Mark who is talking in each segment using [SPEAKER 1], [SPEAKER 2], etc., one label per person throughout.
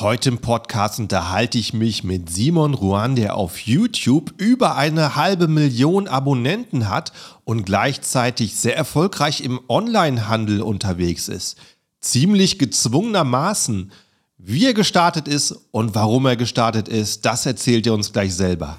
[SPEAKER 1] Heute im Podcast unterhalte ich mich mit Simon Ruan, der auf YouTube über eine halbe Million Abonnenten hat und gleichzeitig sehr erfolgreich im Onlinehandel unterwegs ist. Ziemlich gezwungenermaßen. Wie er gestartet ist und warum er gestartet ist, das erzählt er uns gleich selber.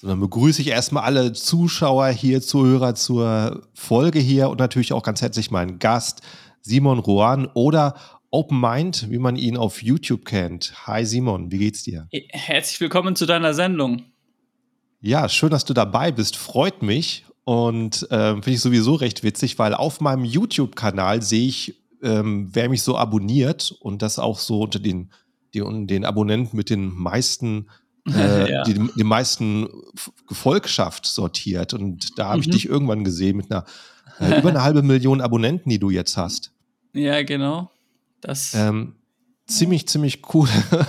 [SPEAKER 1] Dann begrüße ich erstmal alle Zuschauer hier, Zuhörer zur Folge hier und natürlich auch ganz herzlich meinen Gast Simon Rohan oder Open Mind, wie man ihn auf YouTube kennt. Hi Simon, wie geht's dir?
[SPEAKER 2] Herzlich willkommen zu deiner Sendung.
[SPEAKER 1] Ja, schön, dass du dabei bist. Freut mich und äh, finde ich sowieso recht witzig, weil auf meinem YouTube-Kanal sehe ich, ähm, wer mich so abonniert und das auch so unter den, den, den Abonnenten mit den meisten äh, ja. die die meisten Gefolgschaft sortiert. Und da habe ich mhm. dich irgendwann gesehen mit einer äh, über eine halbe Million Abonnenten, die du jetzt hast.
[SPEAKER 2] Ja, genau. Das.
[SPEAKER 1] Ähm, ziemlich, ziemlich cool.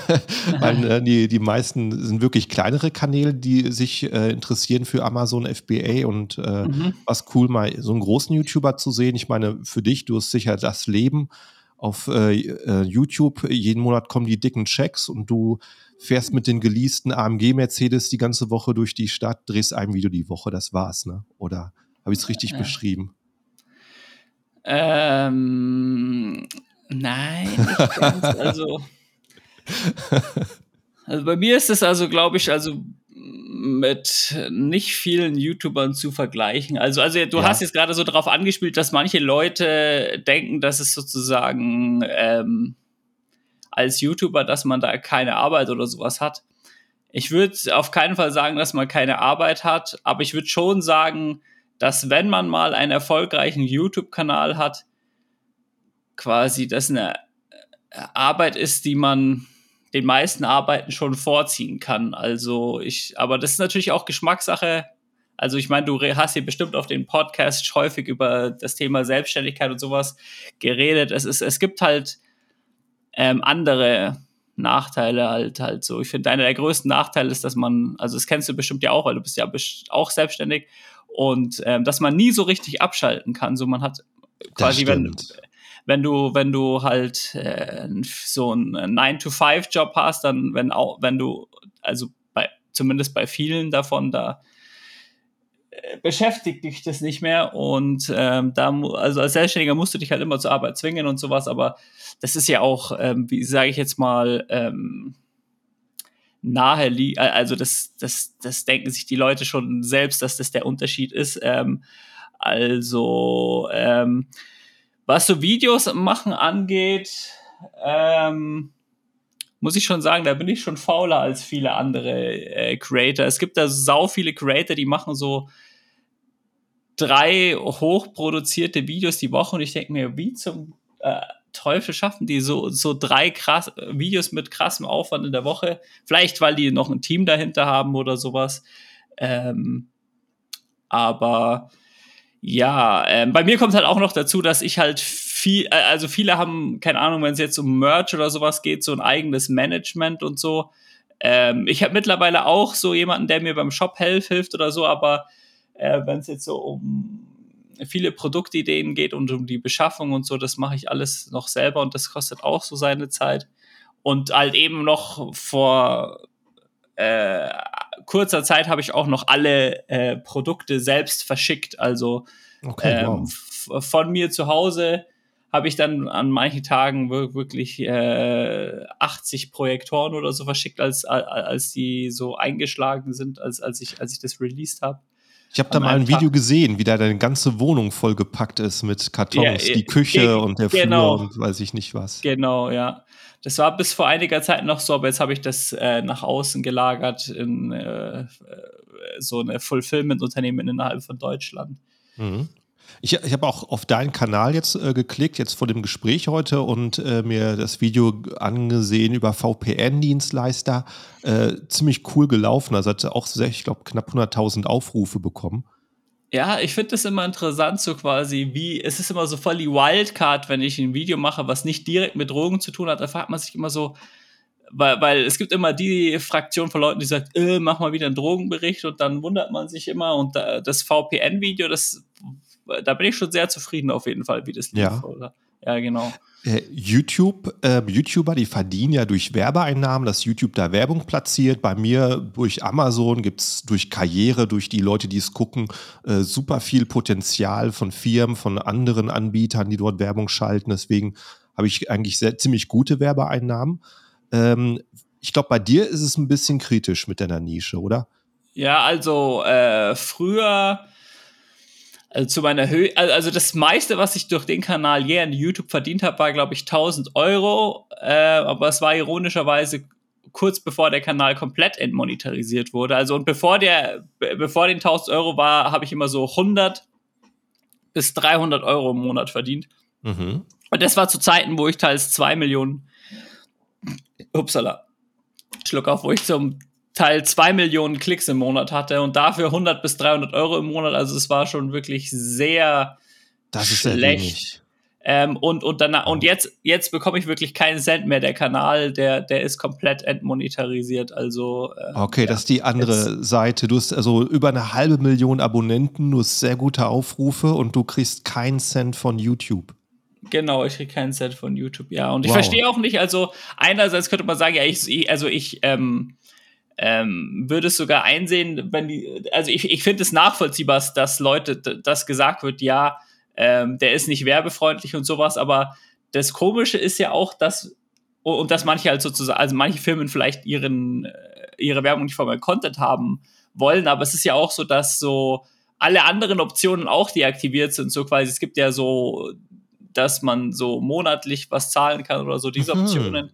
[SPEAKER 1] Weil äh, die, die meisten sind wirklich kleinere Kanäle, die sich äh, interessieren für Amazon FBA und äh, mhm. was cool, mal so einen großen YouTuber zu sehen. Ich meine, für dich, du hast sicher das Leben auf äh, äh, YouTube. Jeden Monat kommen die dicken Checks und du fährst mit den geleasten AMG Mercedes die ganze Woche durch die Stadt, drehst ein Video die Woche, das war's, ne? Oder habe ich es richtig ja. beschrieben?
[SPEAKER 2] Ähm, nein, also, also bei mir ist es also, glaube ich, also mit nicht vielen YouTubern zu vergleichen. Also, also du ja. hast jetzt gerade so darauf angespielt, dass manche Leute denken, dass es sozusagen ähm, als YouTuber, dass man da keine Arbeit oder sowas hat. Ich würde auf keinen Fall sagen, dass man keine Arbeit hat, aber ich würde schon sagen, dass wenn man mal einen erfolgreichen YouTube-Kanal hat, quasi das eine Arbeit ist, die man den meisten Arbeiten schon vorziehen kann. Also ich, aber das ist natürlich auch Geschmackssache. Also ich meine, du hast hier bestimmt auf dem Podcast häufig über das Thema Selbstständigkeit und sowas geredet. Es ist, es gibt halt ähm, andere Nachteile halt halt so. Ich finde, einer der größten Nachteile ist, dass man, also das kennst du bestimmt ja auch, weil du bist ja auch selbstständig und ähm, dass man nie so richtig abschalten kann. So man hat quasi, wenn, wenn du, wenn du halt äh, so einen 9-to-5-Job hast, dann, wenn auch, wenn du, also bei, zumindest bei vielen davon, da beschäftigt dich das nicht mehr und ähm, da also als Selbstständiger musst du dich halt immer zur Arbeit zwingen und sowas, aber das ist ja auch, ähm, wie sage ich jetzt mal, ähm, nahe also das, das, das denken sich die Leute schon selbst, dass das der Unterschied ist. Ähm, also ähm, was so Videos machen angeht, ähm, muss ich schon sagen, da bin ich schon fauler als viele andere äh, Creator. Es gibt da sau viele Creator, die machen so drei hochproduzierte Videos die Woche und ich denke mir, wie zum äh, Teufel schaffen die so, so drei krass, Videos mit krassem Aufwand in der Woche? Vielleicht, weil die noch ein Team dahinter haben oder sowas. Ähm, aber ja, ähm, bei mir kommt halt auch noch dazu, dass ich halt viel, äh, also viele haben, keine Ahnung, wenn es jetzt um Merch oder sowas geht, so ein eigenes Management und so. Ähm, ich habe mittlerweile auch so jemanden, der mir beim Shop hilft oder so, aber äh, wenn es jetzt so um viele Produktideen geht und um die Beschaffung und so, das mache ich alles noch selber und das kostet auch so seine Zeit. Und halt eben noch vor äh, kurzer Zeit habe ich auch noch alle äh, Produkte selbst verschickt. Also okay, ähm, wow. von mir zu Hause habe ich dann an manchen Tagen wirklich äh, 80 Projektoren oder so verschickt, als, als die so eingeschlagen sind, als, als, ich, als ich das released habe.
[SPEAKER 1] Ich habe da mal ein Video gesehen, wie da deine ganze Wohnung vollgepackt ist mit Kartons, ja, die Küche äh, und der genau. Flur und weiß ich nicht was.
[SPEAKER 2] Genau, ja. Das war bis vor einiger Zeit noch so, aber jetzt habe ich das äh, nach außen gelagert in äh, so eine Fulfillment-Unternehmen innerhalb von Deutschland.
[SPEAKER 1] Mhm. Ich, ich habe auch auf deinen Kanal jetzt äh, geklickt, jetzt vor dem Gespräch heute und äh, mir das Video angesehen über VPN-Dienstleister. Äh, ziemlich cool gelaufen. Also hat auch, ich glaube, knapp 100.000 Aufrufe bekommen.
[SPEAKER 2] Ja, ich finde das immer interessant, so quasi, wie, es ist immer so voll die Wildcard, wenn ich ein Video mache, was nicht direkt mit Drogen zu tun hat. Da fragt man sich immer so, weil, weil es gibt immer die Fraktion von Leuten, die sagt, äh, mach mal wieder einen Drogenbericht und dann wundert man sich immer und da, das VPN-Video, das da bin ich schon sehr zufrieden auf jeden Fall, wie das lief.
[SPEAKER 1] Ja,
[SPEAKER 2] oder? ja genau.
[SPEAKER 1] Äh, YouTube, äh, YouTuber, die verdienen ja durch Werbeeinnahmen, dass YouTube da Werbung platziert. Bei mir durch Amazon gibt es durch Karriere, durch die Leute, die es gucken, äh, super viel Potenzial von Firmen, von anderen Anbietern, die dort Werbung schalten. Deswegen habe ich eigentlich sehr, ziemlich gute Werbeeinnahmen. Ähm, ich glaube, bei dir ist es ein bisschen kritisch mit deiner Nische, oder?
[SPEAKER 2] Ja, also äh, früher also zu meiner Höhe, also das meiste, was ich durch den Kanal je an YouTube verdient habe, war, glaube ich, 1000 Euro. Äh, aber es war ironischerweise kurz bevor der Kanal komplett entmonetarisiert wurde. Also und bevor der, bevor den 1000 Euro war, habe ich immer so 100 bis 300 Euro im Monat verdient. Mhm. Und das war zu Zeiten, wo ich teils 2 Millionen, upsala, Schluck auf, wo ich zum Teil zwei Millionen Klicks im Monat hatte und dafür 100 bis 300 Euro im Monat. Also es war schon wirklich sehr
[SPEAKER 1] das ist schlecht.
[SPEAKER 2] Ähm, und, und, danach, und jetzt, jetzt bekomme ich wirklich keinen Cent mehr. Der Kanal, der, der ist komplett entmonetarisiert. Also,
[SPEAKER 1] äh, okay, ja, das ist die andere jetzt. Seite. Du hast also über eine halbe Million Abonnenten, du hast sehr gute Aufrufe und du kriegst keinen Cent von YouTube.
[SPEAKER 2] Genau, ich kriege keinen Cent von YouTube, ja. Und ich wow. verstehe auch nicht, also einerseits könnte man sagen, ja, ich, also ich, ähm, ähm, würde es sogar einsehen, wenn die, also ich, ich finde es nachvollziehbar, dass Leute, das gesagt wird, ja, ähm, der ist nicht werbefreundlich und sowas, aber das Komische ist ja auch, dass, und dass manche halt sozusagen, also manche Firmen vielleicht ihren, äh, ihre Werbung nicht von Content haben wollen, aber es ist ja auch so, dass so alle anderen Optionen auch deaktiviert sind, so quasi, es gibt ja so, dass man so monatlich was zahlen kann oder so, diese mhm. Optionen.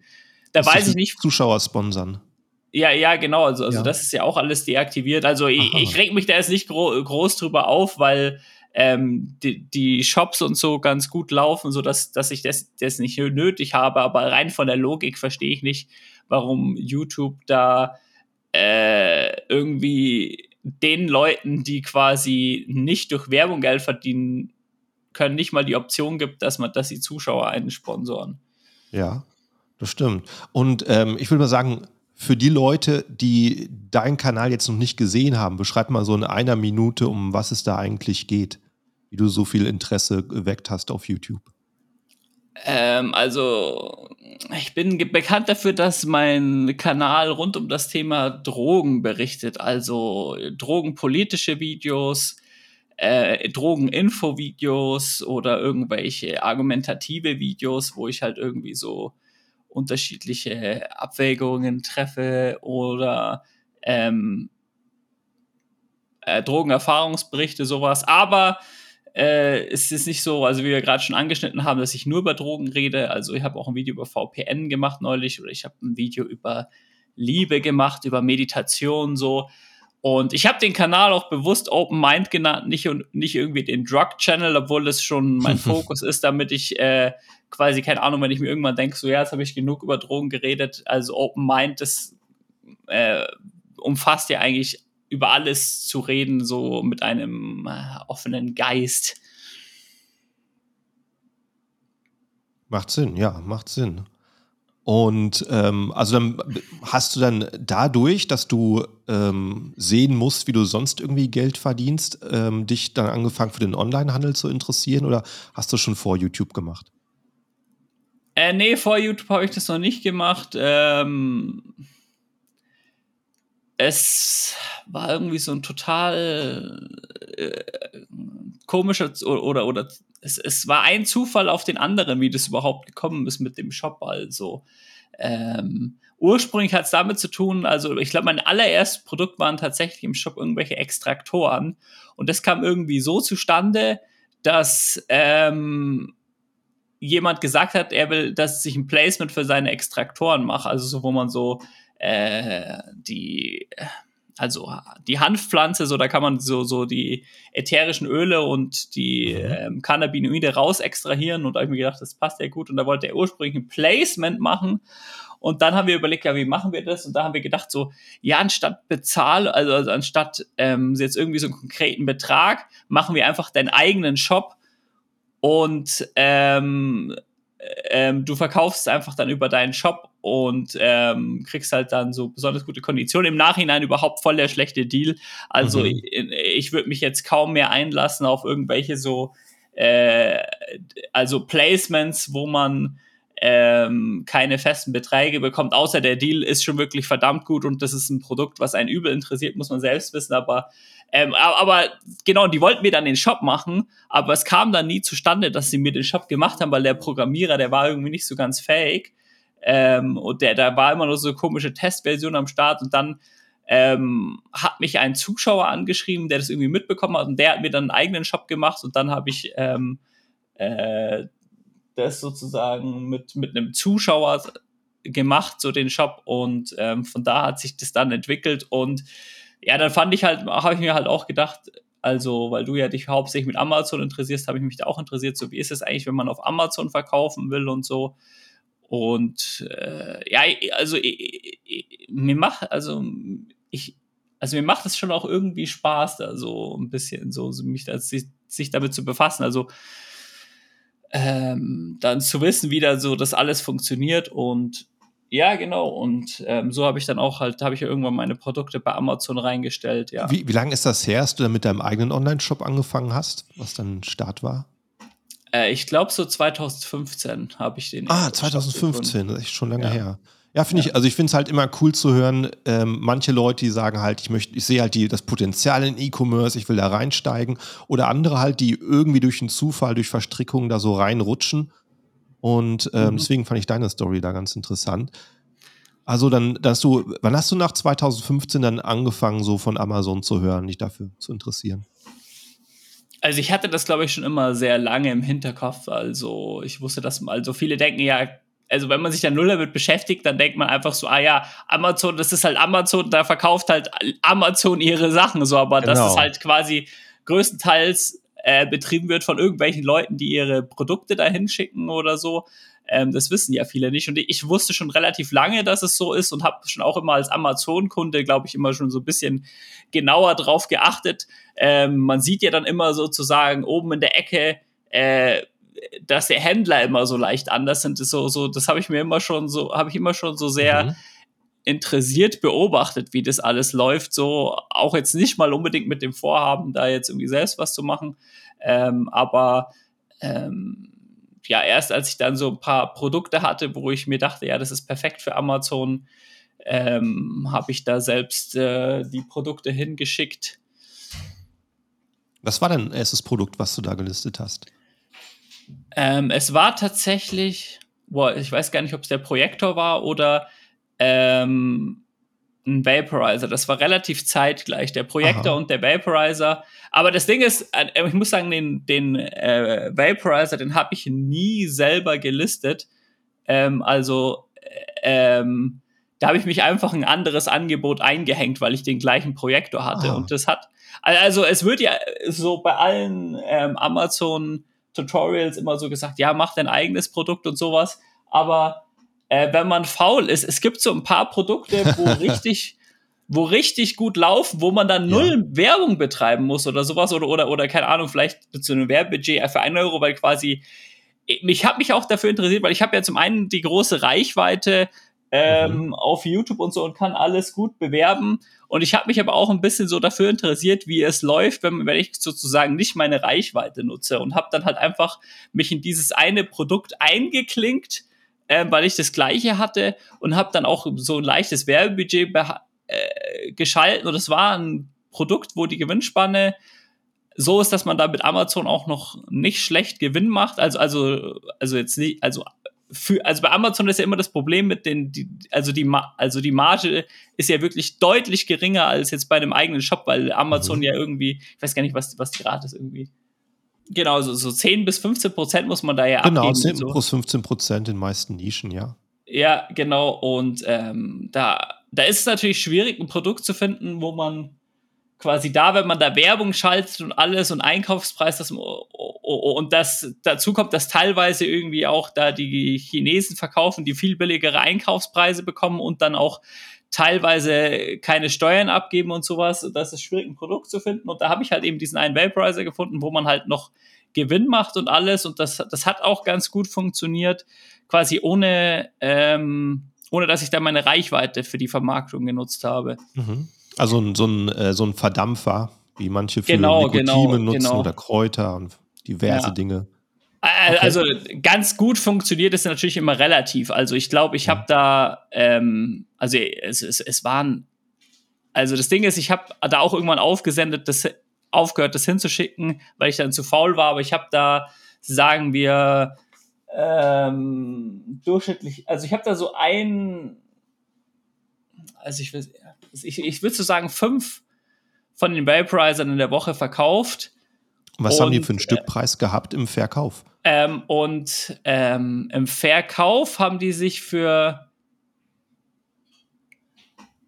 [SPEAKER 2] Da weiß ich nicht.
[SPEAKER 1] Zuschauer sponsern.
[SPEAKER 2] Ja, ja, genau. Also, also ja. das ist ja auch alles deaktiviert. Also ich, ich reg mich da jetzt nicht gro groß drüber auf, weil ähm, die, die, Shops und so ganz gut laufen, so dass, dass ich das, das nicht nötig habe. Aber rein von der Logik verstehe ich nicht, warum YouTube da äh, irgendwie den Leuten, die quasi nicht durch Werbung Geld verdienen können, nicht mal die Option gibt, dass man, dass die Zuschauer einen sponsoren.
[SPEAKER 1] Ja, das stimmt. Und ähm, ich würde mal sagen, für die Leute, die deinen Kanal jetzt noch nicht gesehen haben, beschreib mal so in einer Minute, um was es da eigentlich geht, wie du so viel Interesse geweckt hast auf YouTube.
[SPEAKER 2] Ähm, also, ich bin bekannt dafür, dass mein Kanal rund um das Thema Drogen berichtet, also drogenpolitische Videos, äh, Drogeninfo-Videos oder irgendwelche argumentative Videos, wo ich halt irgendwie so unterschiedliche Abwägungen treffe oder ähm, äh, Drogenerfahrungsberichte, sowas. Aber äh, es ist nicht so, also wie wir gerade schon angeschnitten haben, dass ich nur über Drogen rede. Also ich habe auch ein Video über VPN gemacht neulich oder ich habe ein Video über Liebe gemacht, über Meditation so. Und ich habe den Kanal auch bewusst Open Mind genannt, nicht, nicht irgendwie den Drug Channel, obwohl das schon mein Fokus ist, damit ich äh, quasi, keine Ahnung, wenn ich mir irgendwann denke, so ja, jetzt habe ich genug über Drogen geredet, also Open Mind, das äh, umfasst ja eigentlich über alles zu reden, so mit einem äh, offenen Geist.
[SPEAKER 1] Macht Sinn, ja, macht Sinn. Und ähm, also dann hast du dann dadurch, dass du ähm, sehen musst, wie du sonst irgendwie Geld verdienst, ähm, dich dann angefangen für den Onlinehandel zu interessieren oder hast du schon vor YouTube gemacht?
[SPEAKER 2] Äh, nee, vor YouTube habe ich das noch nicht gemacht. Ähm, es war irgendwie so ein total äh, komischer oder, oder, oder es, es war ein Zufall auf den anderen, wie das überhaupt gekommen ist mit dem Shop. Also ähm, ursprünglich hat es damit zu tun, also ich glaube, mein allererstes Produkt waren tatsächlich im Shop irgendwelche Extraktoren. Und das kam irgendwie so zustande, dass ähm, jemand gesagt hat, er will, dass ich ein Placement für seine Extraktoren mache, also so, wo man so äh, die also die Hanfpflanze, so da kann man so, so die ätherischen Öle und die mhm. ähm, Cannabinoide raus extrahieren. Und da habe ich mir gedacht, das passt ja gut. Und da wollte er ursprünglich ein Placement machen. Und dann haben wir überlegt, ja, wie machen wir das? Und da haben wir gedacht, so, ja, anstatt bezahl, also, also anstatt ähm, jetzt irgendwie so einen konkreten Betrag, machen wir einfach deinen eigenen Shop und ähm, ähm, du verkaufst einfach dann über deinen Shop und ähm, kriegst halt dann so besonders gute Konditionen. Im Nachhinein überhaupt voll der schlechte Deal. Also mhm. ich, ich würde mich jetzt kaum mehr einlassen auf irgendwelche so äh, also Placements, wo man ähm, keine festen Beträge bekommt, außer der Deal ist schon wirklich verdammt gut und das ist ein Produkt, was einen übel interessiert, muss man selbst wissen, aber ähm, aber genau, die wollten mir dann den Shop machen, aber es kam dann nie zustande, dass sie mir den Shop gemacht haben, weil der Programmierer, der war irgendwie nicht so ganz fähig. Ähm, und der, da war immer nur so eine komische Testversion am Start und dann ähm, hat mich ein Zuschauer angeschrieben, der das irgendwie mitbekommen hat und der hat mir dann einen eigenen Shop gemacht und dann habe ich ähm, äh, das sozusagen mit, mit einem Zuschauer gemacht, so den Shop und ähm, von da hat sich das dann entwickelt und ja, dann fand ich halt, habe ich mir halt auch gedacht, also, weil du ja dich hauptsächlich mit Amazon interessierst, habe ich mich da auch interessiert, so wie ist es eigentlich, wenn man auf Amazon verkaufen will und so. Und äh, ja, also ich, ich, mir macht, also ich, also mir macht es schon auch irgendwie Spaß, da so ein bisschen so, so mich da, sich, sich damit zu befassen. Also ähm, dann zu wissen, wie da so das alles funktioniert und ja, genau. Und ähm, so habe ich dann auch halt, habe ich irgendwann meine Produkte bei Amazon reingestellt, ja.
[SPEAKER 1] Wie, wie lange ist das her, dass du dann mit deinem eigenen Online-Shop angefangen hast, was dann Start war?
[SPEAKER 2] Äh, ich glaube, so 2015 habe ich den.
[SPEAKER 1] Ah, 2015, das ist schon lange ja. her. Ja, finde ja. ich, also ich finde es halt immer cool zu hören, ähm, manche Leute, die sagen halt, ich möchte, ich sehe halt die, das Potenzial in E-Commerce, ich will da reinsteigen. Oder andere halt, die irgendwie durch einen Zufall, durch Verstrickungen da so reinrutschen und ähm, mhm. deswegen fand ich deine Story da ganz interessant. Also dann, dass du, wann hast du nach 2015 dann angefangen, so von Amazon zu hören, dich dafür zu interessieren?
[SPEAKER 2] Also ich hatte das, glaube ich, schon immer sehr lange im Hinterkopf. Also ich wusste, dass also viele denken ja, also wenn man sich dann null damit beschäftigt, dann denkt man einfach so, ah ja, Amazon, das ist halt Amazon, da verkauft halt Amazon ihre Sachen so, aber genau. das ist halt quasi größtenteils äh, betrieben wird von irgendwelchen Leuten, die ihre Produkte dahin schicken oder so. Ähm, das wissen ja viele nicht. Und ich wusste schon relativ lange, dass es so ist und habe schon auch immer als Amazon-Kunde, glaube ich, immer schon so ein bisschen genauer drauf geachtet. Ähm, man sieht ja dann immer sozusagen oben in der Ecke, äh, dass der Händler immer so leicht anders sind. Das so, so, das habe ich mir immer schon so, habe ich immer schon so sehr mhm interessiert beobachtet, wie das alles läuft. So auch jetzt nicht mal unbedingt mit dem Vorhaben, da jetzt irgendwie selbst was zu machen. Ähm, aber ähm, ja, erst als ich dann so ein paar Produkte hatte, wo ich mir dachte, ja, das ist perfekt für Amazon, ähm, habe ich da selbst äh, die Produkte hingeschickt.
[SPEAKER 1] Was war dein erstes Produkt, was du da gelistet hast?
[SPEAKER 2] Ähm, es war tatsächlich, boah, ich weiß gar nicht, ob es der Projektor war oder ähm, ein Vaporizer. Das war relativ zeitgleich, der Projektor Aha. und der Vaporizer. Aber das Ding ist, äh, ich muss sagen, den, den äh, Vaporizer, den habe ich nie selber gelistet. Ähm, also äh, ähm, da habe ich mich einfach ein anderes Angebot eingehängt, weil ich den gleichen Projektor hatte. Aha. Und das hat, also es wird ja so bei allen ähm, Amazon Tutorials immer so gesagt, ja, mach dein eigenes Produkt und sowas. Aber äh, wenn man faul ist. Es gibt so ein paar Produkte, wo richtig, wo richtig gut laufen, wo man dann null ja. Werbung betreiben muss oder sowas oder, oder, oder keine Ahnung, vielleicht zu einem Werbebudget für einen Euro, weil quasi, ich habe mich auch dafür interessiert, weil ich habe ja zum einen die große Reichweite ähm, mhm. auf YouTube und so und kann alles gut bewerben. Und ich habe mich aber auch ein bisschen so dafür interessiert, wie es läuft, wenn, wenn ich sozusagen nicht meine Reichweite nutze und habe dann halt einfach mich in dieses eine Produkt eingeklinkt äh, weil ich das gleiche hatte und habe dann auch so ein leichtes Werbebudget äh, geschalten und es war ein Produkt, wo die Gewinnspanne so ist, dass man da mit Amazon auch noch nicht schlecht Gewinn macht. Also, also, also jetzt nicht, also für, also bei Amazon ist ja immer das Problem mit den, die, also die, also die Marge ist ja wirklich deutlich geringer als jetzt bei einem eigenen Shop, weil Amazon mhm. ja irgendwie, ich weiß gar nicht, was, was die Rate ist irgendwie. Genau, so, so 10 bis 15 Prozent muss man da ja
[SPEAKER 1] genau, abgeben. Genau, 10 bis 15 Prozent in meisten Nischen, ja.
[SPEAKER 2] Ja, genau. Und ähm, da da ist es natürlich schwierig, ein Produkt zu finden, wo man quasi da, wenn man da Werbung schaltet und alles und Einkaufspreis, das, und das dazu kommt, dass teilweise irgendwie auch da die Chinesen verkaufen, die viel billigere Einkaufspreise bekommen und dann auch teilweise keine Steuern abgeben und sowas. Das ist schwierig, ein Produkt zu finden. Und da habe ich halt eben diesen einen Vaporizer gefunden, wo man halt noch Gewinn macht und alles. Und das, das hat auch ganz gut funktioniert, quasi ohne, ähm, ohne dass ich da meine Reichweite für die Vermarktung genutzt habe.
[SPEAKER 1] Mhm. Also so, ein, äh, so ein Verdampfer, wie manche für
[SPEAKER 2] genau,
[SPEAKER 1] Nikotine
[SPEAKER 2] genau,
[SPEAKER 1] nutzen
[SPEAKER 2] genau.
[SPEAKER 1] oder Kräuter und diverse
[SPEAKER 2] Ja.
[SPEAKER 1] Dinge.
[SPEAKER 2] Äh, Also ganz gut funktioniert es natürlich immer relativ. Also ich glaube, ich habe da, ähm, also es, es, es waren, also das Ding ist, ich habe da auch irgendwann aufgesendet, das aufgehört, das hinzuschicken, weil ich dann zu faul war. Aber ich habe da, sagen wir, ähm, durchschnittlich, also ich habe da so ein, also ich will, ich, ich würde so sagen, fünf von den Vaporizern in der Woche verkauft.
[SPEAKER 1] Und was haben die
[SPEAKER 2] Und,
[SPEAKER 1] für einen Stückpreis gehabt im Verkauf?
[SPEAKER 2] Ähm, und ähm, im Verkauf haben die sich für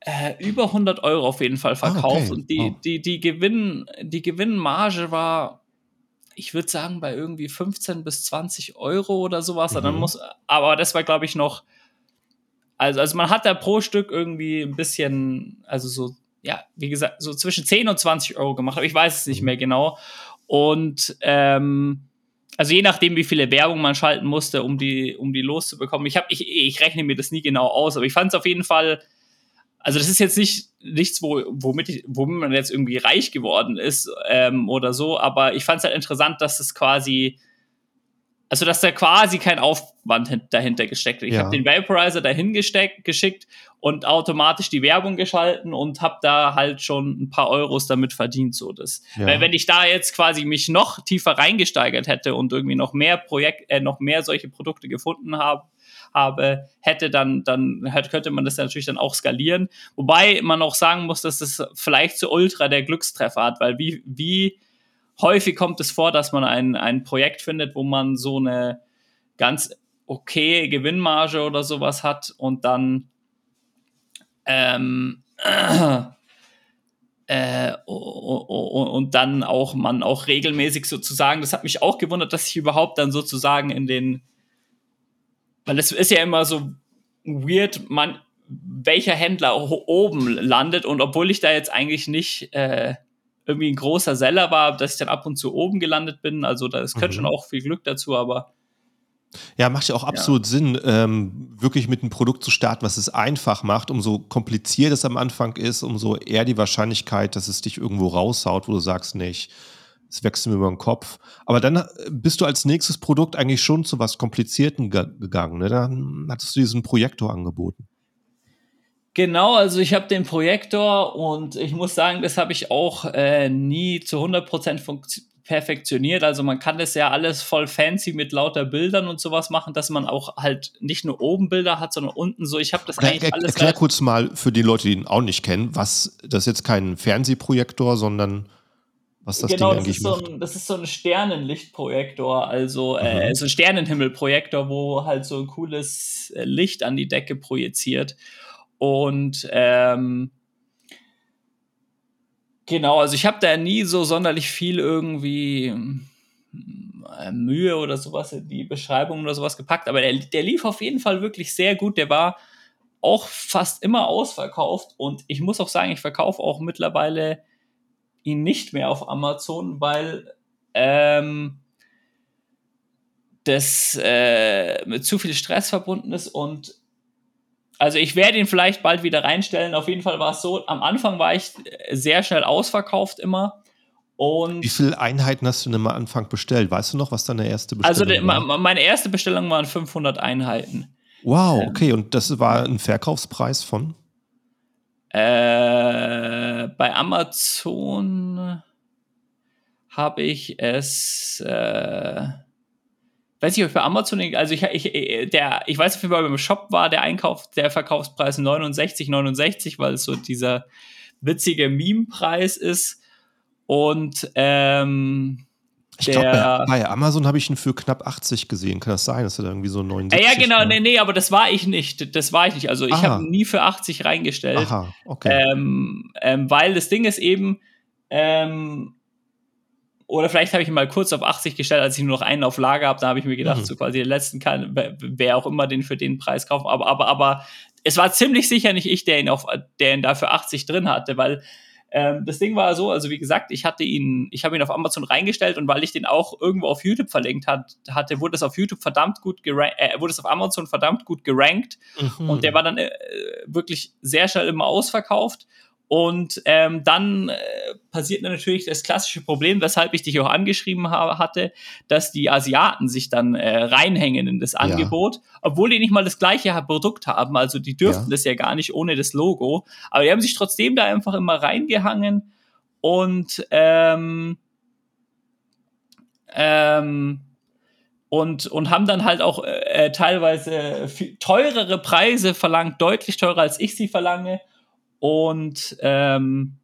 [SPEAKER 2] äh, über 100 Euro auf jeden Fall verkauft.
[SPEAKER 1] okay.
[SPEAKER 2] Und die,
[SPEAKER 1] Wow.
[SPEAKER 2] die, die, Gewinn, die Gewinnmarge war, ich würde sagen, bei irgendwie 15 bis 20 Euro oder sowas. Und Dann
[SPEAKER 1] Mhm.
[SPEAKER 2] muss, aber das war, glaube ich, noch. Also, also man hat da pro Stück irgendwie ein bisschen, also so, ja, wie gesagt, so zwischen 10 und 20 Euro gemacht, aber ich weiß es nicht
[SPEAKER 1] Mhm.
[SPEAKER 2] mehr genau. Und ähm, also je nachdem, wie viele Werbung man schalten musste, um die, um die loszubekommen. Ich, hab, ich, ich rechne mir das nie genau aus, aber ich fand es auf jeden Fall, also das ist jetzt nicht nichts, wo, womit, ich, womit man jetzt irgendwie reich geworden ist ähm, oder so, aber ich fand es halt interessant, dass es quasi, also dass da quasi kein Aufwand hin- dahinter gesteckt wird. Ich
[SPEAKER 1] Ja.
[SPEAKER 2] habe den Vaporizer dahin gesteckt, geschickt und automatisch die Werbung geschalten und habe da halt schon ein paar Euros damit verdient. So das.
[SPEAKER 1] Ja.
[SPEAKER 2] Weil wenn ich da jetzt quasi mich noch tiefer reingesteigert hätte und irgendwie noch mehr Projekt, äh, noch mehr solche Produkte gefunden habe, habe, hätte, dann, dann hätte, könnte man das natürlich dann auch skalieren. Wobei man auch sagen muss, dass das vielleicht zu ultra der Glückstreffer hat, weil wie, wie häufig kommt es vor, dass man ein, ein Projekt findet, wo man so eine ganz okay Gewinnmarge oder sowas hat und dann ähm, äh, o- und dann auch man auch regelmäßig sozusagen, das hat mich auch gewundert, dass ich überhaupt dann sozusagen in den, weil es ist ja immer so weird, man, welcher Händler oben landet und obwohl ich da jetzt eigentlich nicht äh, irgendwie ein großer Seller war, dass ich dann ab und zu oben gelandet bin, also da gehört
[SPEAKER 1] Mhm.
[SPEAKER 2] schon auch viel Glück dazu, aber
[SPEAKER 1] Ja, macht ja auch absolut Sinn, ähm, wirklich mit einem Produkt zu starten, was es einfach macht. Umso kompliziert es am Anfang ist, umso eher die Wahrscheinlichkeit, dass es dich irgendwo raushaut, wo du sagst, nicht, es wächst mir über den Kopf. Aber dann äh, bist du als nächstes Produkt eigentlich schon zu was Komplizierten ge gegangen. Ne? Dann hattest du diesen Projektor angeboten.
[SPEAKER 2] Genau, also ich habe den Projektor und ich muss sagen, das habe ich auch äh, nie zu 100% funktio- perfektioniert. Also man kann das ja alles voll fancy mit lauter Bildern und sowas machen, dass man auch halt nicht nur oben Bilder hat, sondern unten so. Ich habe das
[SPEAKER 1] Er,
[SPEAKER 2] eigentlich
[SPEAKER 1] er,
[SPEAKER 2] alles
[SPEAKER 1] erklär kurz mal für die Leute, die ihn auch nicht kennen, was das ist jetzt kein Fernsehprojektor, sondern was das
[SPEAKER 2] genau,
[SPEAKER 1] Ding
[SPEAKER 2] das
[SPEAKER 1] eigentlich
[SPEAKER 2] ist, so
[SPEAKER 1] macht.
[SPEAKER 2] ein, das ist so ein Sternenlichtprojektor, also äh,
[SPEAKER 1] Mhm.
[SPEAKER 2] so ein Sternenhimmelprojektor, wo halt so ein cooles äh, Licht an die Decke projiziert. Und ähm, genau, also ich habe da nie so sonderlich viel irgendwie äh, Mühe oder sowas in die Beschreibung oder sowas gepackt, aber der, der lief auf jeden Fall wirklich sehr gut. Der war auch fast immer ausverkauft und ich muss auch sagen, ich verkaufe auch mittlerweile ihn nicht mehr auf Amazon, weil ähm, das äh, mit zu viel Stress verbunden ist und also ich werde ihn vielleicht bald wieder reinstellen. Auf jeden Fall war es so, am Anfang war ich sehr schnell ausverkauft immer. Und
[SPEAKER 1] Wie viele Einheiten hast du denn am Anfang bestellt? Weißt du noch, was deine erste Bestellung
[SPEAKER 2] also
[SPEAKER 1] war?
[SPEAKER 2] ma- meine erste Bestellung waren 500 Einheiten.
[SPEAKER 1] Wow,
[SPEAKER 2] Ähm.
[SPEAKER 1] okay. Und das war ein Verkaufspreis von?
[SPEAKER 2] Äh, bei Amazon habe ich es, äh, weiß nicht, ob ich bei Amazon, also ich, ich, der, ich weiß auf jeden Fall, beim Shop war der Einkauf, der Verkaufspreis 69, 69, weil es so dieser witzige Meme-Preis ist. Und ähm,
[SPEAKER 1] ich glaube, bei, bei, Amazon habe ich ihn für knapp 80 gesehen. Kann das sein, dass er da irgendwie so 79
[SPEAKER 2] Ja, genau, nee, nee, aber das war ich nicht. Das war ich nicht. Also ich habe nie für 80 reingestellt. Aha, okay. Ähm, ähm, weil das Ding ist eben, ähm, oder vielleicht habe ich ihn mal kurz auf 80 gestellt, als ich nur noch einen auf Lager habe. Da habe ich mir gedacht, mhm. so quasi den letzten kann, wer auch immer den für den Preis kaufen. Aber, aber, aber es war ziemlich sicher nicht ich, der ihn, auf, der ihn da für 80 drin hatte, weil ähm, das Ding war so, also wie gesagt, ich hatte ihn, ich habe ihn auf Amazon reingestellt und weil ich den auch irgendwo auf YouTube verlinkt hat, hatte, wurde es auf YouTube verdammt gut gerankt, äh, wurde es auf Amazon verdammt gut gerankt mhm. und der war dann äh, wirklich sehr schnell immer ausverkauft. Und ähm, dann äh, passiert natürlich das klassische Problem, weshalb ich dich auch angeschrieben habe, hatte, dass die Asiaten sich dann äh, reinhängen in das Angebot, ja. obwohl die nicht mal das gleiche Produkt haben. Also die dürften ja. das ja gar nicht ohne das Logo. Aber die haben sich trotzdem da einfach immer reingehangen und ähm, ähm, und, und haben dann halt auch äh, äh teilweise teurere Preise verlangt, deutlich teurer als ich sie verlange und ähm,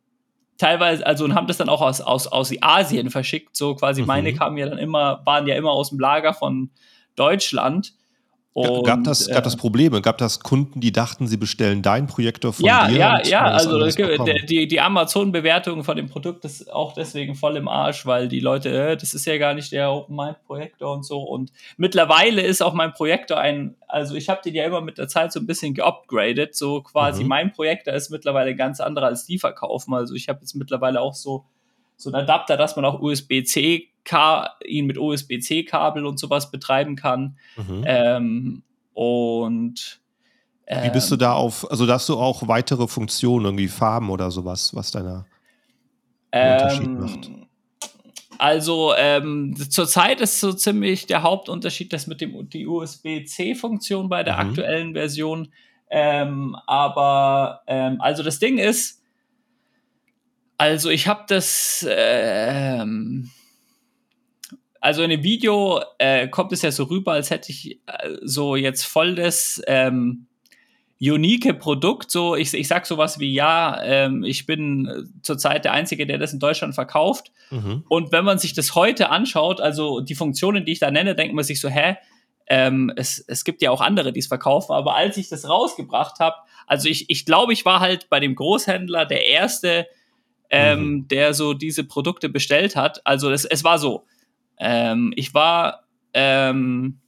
[SPEAKER 2] teilweise, also und haben das dann auch aus, aus, aus Asien verschickt. So quasi mhm. meine kamen ja dann immer, waren ja immer aus dem Lager von Deutschland.
[SPEAKER 1] Und, gab, das, gab das äh, Probleme? Gab das Kunden, die dachten, sie bestellen deinen Projektor von
[SPEAKER 2] ja,
[SPEAKER 1] dir?
[SPEAKER 2] Ja, ja, ja. Also die, die Amazon-Bewertung von dem Produkt ist auch deswegen voll im Arsch, weil die Leute, äh, das ist ja gar nicht der Open Mind Projektor und so. Und mittlerweile ist auch mein Projektor ein, also ich habe den ja immer mit der Zeit so ein bisschen geupgradet. So quasi mhm. mein Projektor ist mittlerweile ganz anderer als die verkaufen. Also ich habe jetzt mittlerweile auch so so ein Adapter, dass man auch USB-C ihn mit USB-C-Kabel und sowas betreiben kann. Mhm. Ähm, und
[SPEAKER 1] ähm, wie bist du da auf, also hast du auch weitere Funktionen, irgendwie Farben oder sowas, was deiner Unterschied
[SPEAKER 2] ähm, macht? Also ähm, zurzeit ist so ziemlich der Hauptunterschied das mit dem die USB-C-Funktion bei der mhm. aktuellen Version. Ähm, aber ähm, also das Ding ist, also ich habe das, äh, also in dem Video äh, kommt es ja so rüber, als hätte ich äh, so jetzt voll das ähm, unique Produkt. So, ich, ich sag sowas wie, ja, ähm, ich bin zurzeit der Einzige, der das in Deutschland verkauft. Mhm. Und wenn man sich das heute anschaut, also die Funktionen, die ich da nenne, denkt man sich so, hä, ähm, es, es gibt ja auch andere, die es verkaufen, aber als ich das rausgebracht habe, also ich, ich glaube, ich war halt bei dem Großhändler der Erste, ähm, mhm. der so diese Produkte bestellt hat. Also es, es war so. Ähm, ich war, ähm,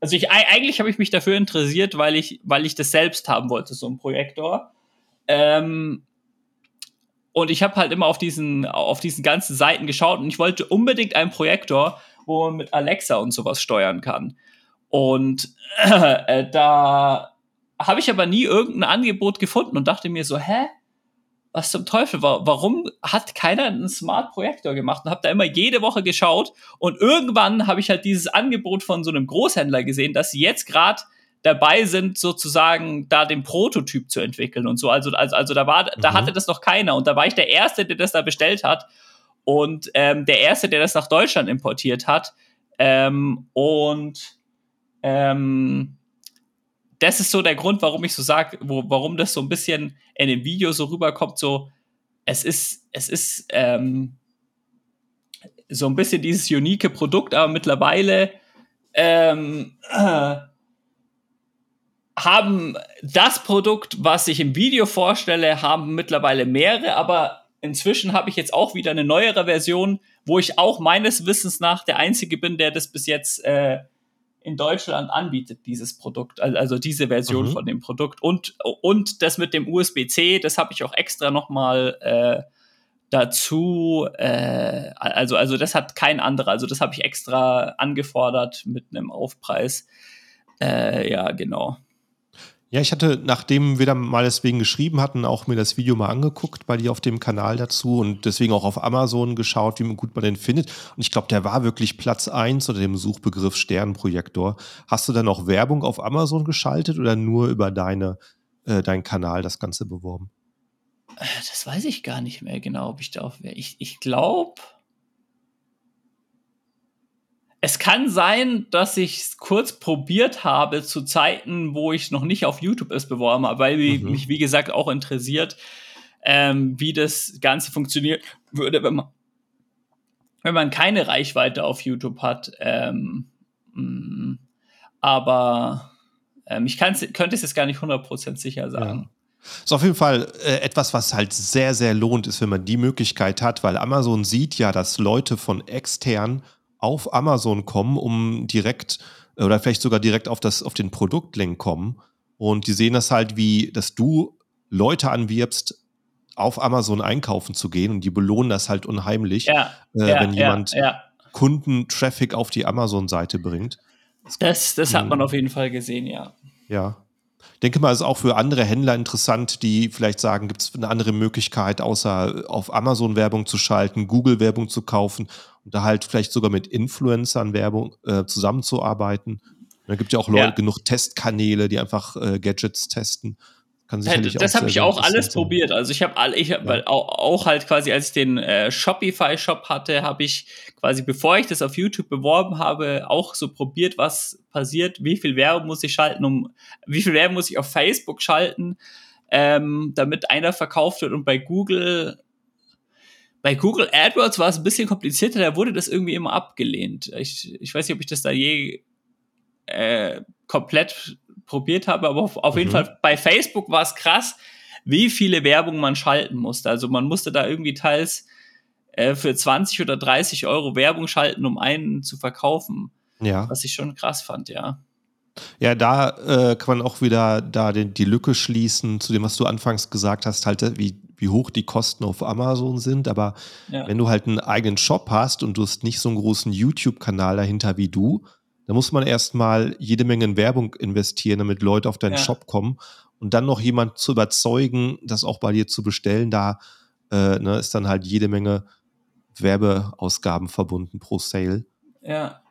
[SPEAKER 2] also ich eigentlich habe ich mich dafür interessiert, weil ich, weil ich das selbst haben wollte, so ein Projektor. Ähm, und ich habe halt immer auf diesen, auf diesen ganzen Seiten geschaut und ich wollte unbedingt einen Projektor, wo man mit Alexa und sowas steuern kann. Und äh, da habe ich aber nie irgendein Angebot gefunden und dachte mir so, hä? Was zum Teufel, warum hat keiner einen Smart Projektor gemacht und habe da immer jede Woche geschaut und irgendwann habe ich halt dieses Angebot von so einem Großhändler gesehen, dass sie jetzt gerade dabei sind, sozusagen da den Prototyp zu entwickeln und so. Also, also, also da war, mhm. da hatte das noch keiner und da war ich der Erste, der das da bestellt hat und ähm, der Erste, der das nach Deutschland importiert hat. Ähm, und ähm, das ist so der Grund, warum ich so sage, warum das so ein bisschen in dem Video so rüberkommt, so, es ist, es ist ähm, so ein bisschen dieses unique Produkt, aber mittlerweile ähm, äh, haben das Produkt, was ich im Video vorstelle, haben mittlerweile mehrere, aber inzwischen habe ich jetzt auch wieder eine neuere Version, wo ich auch meines Wissens nach der Einzige bin, der das bis jetzt äh, in Deutschland anbietet, dieses Produkt, also diese Version mhm. von dem Produkt. Und, und das mit dem USB-C, das habe ich auch extra nochmal äh, dazu, äh, also, also das hat kein anderer, also das habe ich extra angefordert mit einem Aufpreis. Äh, ja, genau.
[SPEAKER 1] Ja, ich hatte, nachdem wir dann mal deswegen geschrieben hatten, auch mir das Video mal angeguckt bei dir auf dem Kanal dazu und deswegen auch auf Amazon geschaut, wie gut man den findet. Und ich glaube, der war wirklich Platz 1 unter dem Suchbegriff Sternprojektor. Hast du dann auch Werbung auf Amazon geschaltet oder nur über deine, äh, deinen Kanal das Ganze beworben?
[SPEAKER 2] Das weiß ich gar nicht mehr genau, ob ich da auf. Ich, ich glaube, es kann sein, dass ich es kurz probiert habe zu Zeiten, wo ich noch nicht auf YouTube es beworben habe, weil mhm. mich, wie gesagt, auch interessiert, ähm, wie das Ganze funktioniert würde, wenn man, wenn man keine Reichweite auf YouTube hat. Ähm, mm, aber ähm, ich könnte es jetzt gar nicht 100% sicher sagen. Ja.
[SPEAKER 1] Ist auf jeden Fall äh, etwas, was halt sehr, sehr lohnt ist, wenn man die Möglichkeit hat, weil Amazon sieht ja, dass Leute von extern auf Amazon kommen, um direkt äh, oder vielleicht sogar direkt auf, das, auf den Produktlink kommen. Und die sehen das halt wie, dass du Leute anwirbst, auf Amazon einkaufen zu gehen und die belohnen das halt unheimlich,
[SPEAKER 2] ja,
[SPEAKER 1] äh,
[SPEAKER 2] ja,
[SPEAKER 1] wenn jemand
[SPEAKER 2] ja,
[SPEAKER 1] Kundentraffic auf die Amazon-Seite bringt.
[SPEAKER 2] Das, das hat man auf jeden Fall gesehen, ja.
[SPEAKER 1] Ja. Ich denke mal, es ist auch für andere Händler interessant, die vielleicht sagen, gibt es eine andere Möglichkeit, außer auf Amazon Werbung zu schalten, Google Werbung zu kaufen und da halt vielleicht sogar mit Influencern Werbung äh, zusammenzuarbeiten. Da gibt ja auch Leute, ja. genug Testkanäle, die einfach äh, Gadgets testen.
[SPEAKER 2] Kann sicherlich das habe ich auch alles sein. probiert. Also ich habe alle, ich habe ja. auch, auch, halt quasi, als ich den äh, Shopify Shop hatte, habe ich quasi, bevor ich das auf YouTube beworben habe, auch so probiert, was passiert, wie viel Werbung muss ich schalten, um wie viel Werbung muss ich auf Facebook schalten, ähm, damit einer verkauft wird und bei Google bei Google AdWords war es ein bisschen komplizierter, da wurde das irgendwie immer abgelehnt. Ich, ich weiß nicht, ob ich das da je äh, komplett probiert habe, aber auf, auf mhm. jeden Fall bei Facebook war es krass, wie viele Werbung man schalten musste. Also man musste da irgendwie teils äh, für 20 oder 30 Euro Werbung schalten, um einen zu verkaufen.
[SPEAKER 1] Ja.
[SPEAKER 2] Was ich schon krass fand, ja.
[SPEAKER 1] Ja, da äh, kann man auch wieder da den, die Lücke schließen zu dem, was du anfangs gesagt hast, halt wie, wie hoch die Kosten auf Amazon sind. Aber ja. wenn du halt einen eigenen Shop hast und du hast nicht so einen großen YouTube-Kanal dahinter wie du, da muss man erstmal jede Menge in Werbung investieren, damit Leute auf deinen ja. Shop kommen und dann noch jemand zu überzeugen, das auch bei dir zu bestellen. Da äh, ne, ist dann halt jede Menge Werbeausgaben verbunden pro Sale.
[SPEAKER 2] Ja.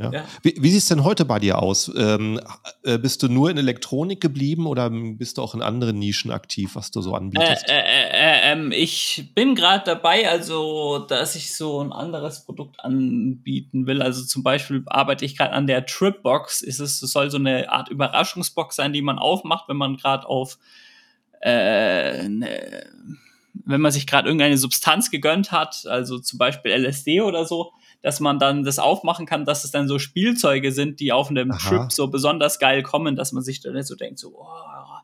[SPEAKER 1] Ja. ja. Wie, wie sieht es denn heute bei dir aus? Ähm, äh, bist du nur in Elektronik geblieben oder bist du auch in anderen Nischen aktiv, was du so anbietest?
[SPEAKER 2] Äh, äh, äh ähm, ich bin gerade dabei, also dass ich so ein anderes Produkt anbieten will. Also zum Beispiel arbeite ich gerade an der Tripbox. Ist es soll so eine Art Überraschungsbox sein, die man aufmacht, wenn man gerade auf äh, ne, wenn man sich gerade irgendeine Substanz gegönnt hat, also zum Beispiel LSD oder so, dass man dann das aufmachen kann, dass es dann so Spielzeuge sind, die auf einem Aha. Trip so besonders geil kommen, dass man sich dann so denkt, so, oh,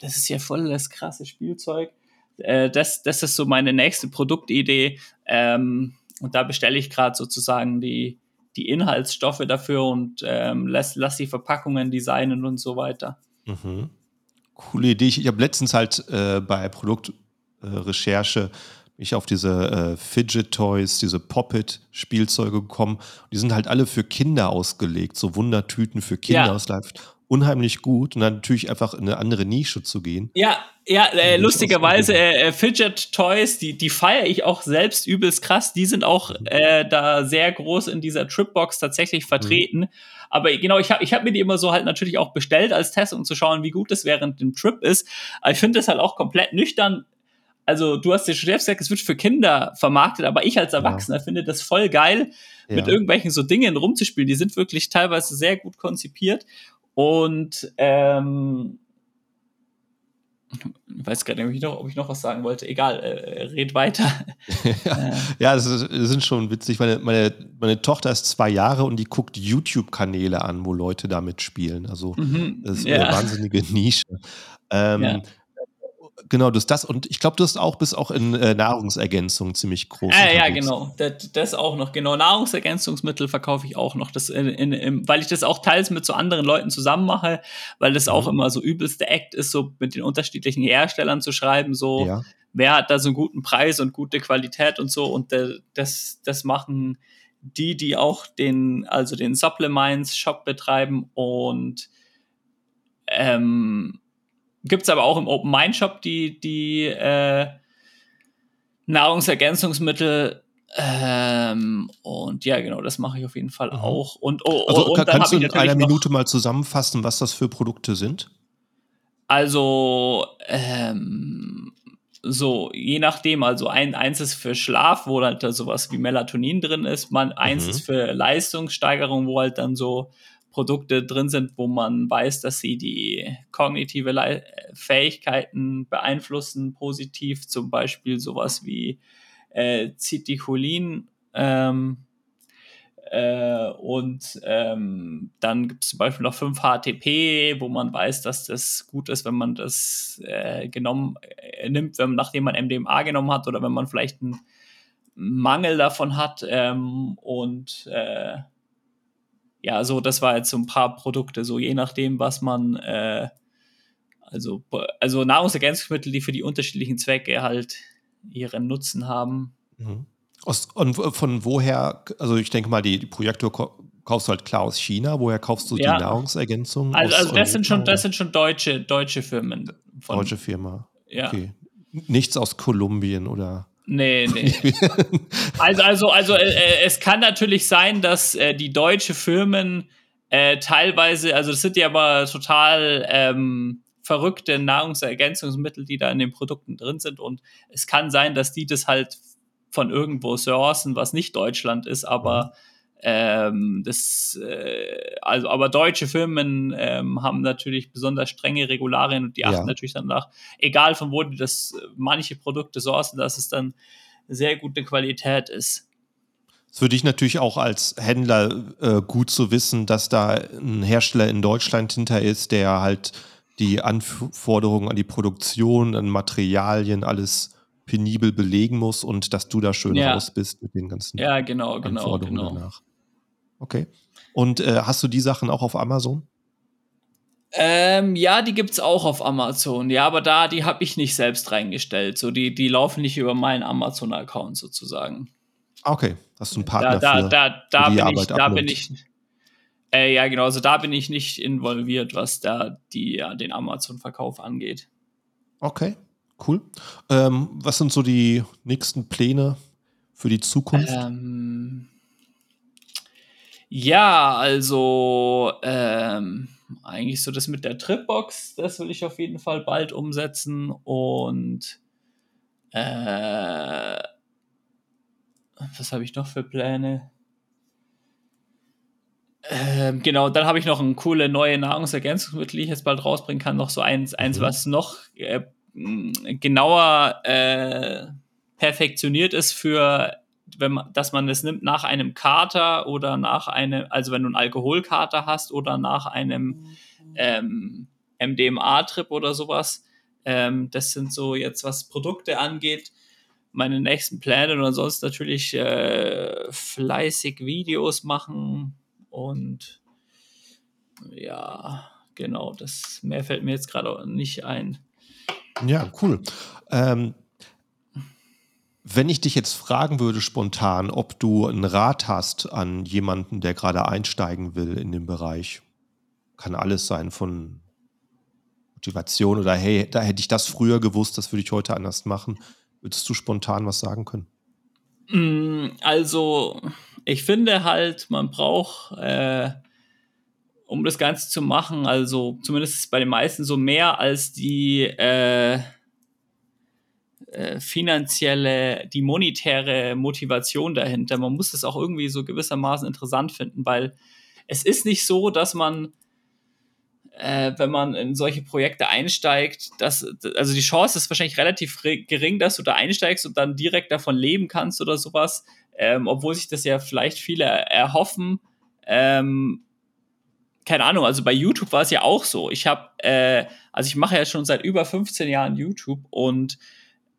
[SPEAKER 2] das ist ja voll das krasse Spielzeug. Äh, das, das ist so meine nächste Produktidee. Ähm, und da bestelle ich gerade sozusagen die, die Inhaltsstoffe dafür und ähm, lass, lass die Verpackungen designen und so weiter.
[SPEAKER 1] Mhm. Coole Idee. Ich, ich habe letztens halt äh, bei Produktrecherche äh, ich auf diese äh, Fidget Toys, diese Poppet-Spielzeuge gekommen. Die sind halt alle für Kinder ausgelegt, so Wundertüten für Kinder. Ja. Das läuft unheimlich gut und dann natürlich einfach in eine andere Nische zu gehen.
[SPEAKER 2] Ja, ja, äh, lustigerweise äh, äh, Fidget Toys, die, die feiere ich auch selbst übelst krass. Die sind auch mhm. äh, da sehr groß in dieser Tripbox tatsächlich mhm. vertreten. Mhm. Aber genau, ich habe ich hab mir die immer so halt natürlich auch bestellt als Test, um zu schauen, wie gut das während dem Trip ist. Aber ich finde das halt auch komplett nüchtern also du hast dir schon selbst gesagt, es wird für Kinder vermarktet, aber ich als Erwachsener ja. finde das voll geil, ja. mit irgendwelchen so Dingen rumzuspielen. Die sind wirklich teilweise sehr gut konzipiert und ähm, ich weiß gerade nicht, ob ich noch was sagen wollte. Egal, äh, red weiter.
[SPEAKER 1] ja, ja das, ist, das, sind schon witzig. Meine, meine, meine Tochter ist zwei Jahre und die guckt YouTube-Kanäle an, wo Leute damit spielen. Also mhm, das ist ja. eine wahnsinnige Nische. Ähm, ja. Genau, du hast das und ich glaube, du hast auch bis auch in äh, Nahrungsergänzung ziemlich groß.
[SPEAKER 2] Äh, ja, genau. Das, das, auch noch. Genau, Nahrungsergänzungsmittel verkaufe ich auch noch. Das in, in, in, weil ich das auch teils mit so anderen Leuten zusammen mache, weil das mhm. auch immer so übelste Act ist, so mit den unterschiedlichen Herstellern zu schreiben, so ja. wer hat da so einen guten Preis und gute Qualität und so. Und äh, das, das machen die, die auch den, also den Supplements Shop betreiben und ähm, Gibt es aber auch im Open Mind Shop die, die äh, Nahrungsergänzungsmittel. Ähm, und ja, genau, das mache ich auf jeden Fall mhm. auch. Und,
[SPEAKER 1] oh, also, und kannst du in einer Minute mal zusammenfassen, was das für Produkte sind?
[SPEAKER 2] Also, ähm, so, je nachdem, also ein, eins ist für Schlaf, wo halt da sowas wie Melatonin drin ist, man, eins mhm. ist für Leistungssteigerung, wo halt dann so Produkte drin sind, wo man weiß, dass sie die kognitive Le Fähigkeiten beeinflussen positiv, zum Beispiel sowas wie äh, Citicolin Ähm, äh, und ähm, dann gibt es zum Beispiel noch 5-HTP, wo man weiß, dass das gut ist, wenn man das äh, genommen äh, nimmt, wenn, nachdem man MDMA genommen hat oder wenn man vielleicht einen Mangel davon hat. Ähm, und äh, ja, so, das war jetzt so ein paar Produkte, so je nachdem, was man, äh, also, also Nahrungsergänzungsmittel, die für die unterschiedlichen Zwecke halt ihren Nutzen haben.
[SPEAKER 1] Mhm. Aus, und von woher, also ich denke mal, die, die Projektor kaufst du halt klar aus China. Woher kaufst du ja. die Nahrungsergänzungen?
[SPEAKER 2] Also, also das, sind schon, das sind schon deutsche, deutsche Firmen.
[SPEAKER 1] Von, deutsche Firma. Ja. Okay. Nichts aus Kolumbien oder.
[SPEAKER 2] Nee, nee. also, also, also äh, äh, es kann natürlich sein, dass äh, die deutsche Firmen äh, teilweise, also das sind ja aber total ähm, verrückte Nahrungsergänzungsmittel, die da in den Produkten drin sind. Und es kann sein, dass die das halt von irgendwo sourcen, was nicht Deutschland ist, aber mhm. Ähm, das, äh, also aber deutsche Firmen ähm, haben natürlich besonders strenge Regularien und die achten ja. natürlich danach, egal von wo die das manche Produkte sourcen, dass es dann sehr gute Qualität ist.
[SPEAKER 1] Es ist für dich natürlich auch als Händler äh, gut zu wissen, dass da ein Hersteller in Deutschland hinter ist, der halt die Anforderungen an die Produktion, an Materialien, alles penibel belegen muss und dass du da schön ja. raus bist mit den ganzen
[SPEAKER 2] ja, genau, genau, Anforderungen genau. danach.
[SPEAKER 1] Okay. Und äh, hast du die Sachen auch auf Amazon?
[SPEAKER 2] Ähm, ja, die gibt es auch auf Amazon. Ja, aber da, die habe ich nicht selbst reingestellt. So, die, die laufen nicht über meinen Amazon-Account sozusagen.
[SPEAKER 1] Okay, hast du einen Partner
[SPEAKER 2] da, da,
[SPEAKER 1] für,
[SPEAKER 2] da, da, für die bin Arbeit ich, da bin ich, äh, ja, genau, also da bin ich nicht involviert, was da die, ja, den Amazon-Verkauf angeht.
[SPEAKER 1] Okay, Cool. Ähm, was sind so die nächsten Pläne für die Zukunft?
[SPEAKER 2] Ähm, ja, also ähm, eigentlich so das mit der Tripbox, das will ich auf jeden Fall bald umsetzen und äh, was habe ich noch für Pläne? Ähm, genau, dann habe ich noch ein coole neue Nahrungsergänzungsmittel, die ich jetzt bald rausbringen kann. Noch so eins, eins mhm. was noch äh, genauer äh, perfektioniert ist für, wenn man, dass man es nimmt nach einem Kater oder nach einem, also wenn du einen Alkoholkater hast oder nach einem ähm, MDMA-Trip oder sowas. Ähm, das sind so jetzt, was Produkte angeht, meine nächsten Pläne und ansonsten natürlich äh, fleißig Videos machen und ja, genau, das mehr fällt mir jetzt gerade nicht ein.
[SPEAKER 1] Ja, cool. Ähm, wenn ich dich jetzt fragen würde spontan, ob du einen Rat hast an jemanden, der gerade einsteigen will in den Bereich, kann alles sein von Motivation oder hey, da hätte ich das früher gewusst, das würde ich heute anders machen. Würdest du spontan was sagen können?
[SPEAKER 2] Mm, also, ich finde halt, man braucht äh, um das Ganze zu machen. Also zumindest bei den meisten so mehr als die äh, äh, finanzielle, die monetäre Motivation dahinter. Man muss es auch irgendwie so gewissermaßen interessant finden, weil es ist nicht so, dass man äh, wenn man in solche Projekte einsteigt, dass, also die Chance ist wahrscheinlich relativ gering, dass du da einsteigst und dann direkt davon leben kannst oder sowas, ähm, obwohl sich das ja vielleicht viele erhoffen. Ähm, keine Ahnung, also bei YouTube war es ja auch so. Ich habe, äh, also ich mache ja schon seit über 15 Jahren YouTube und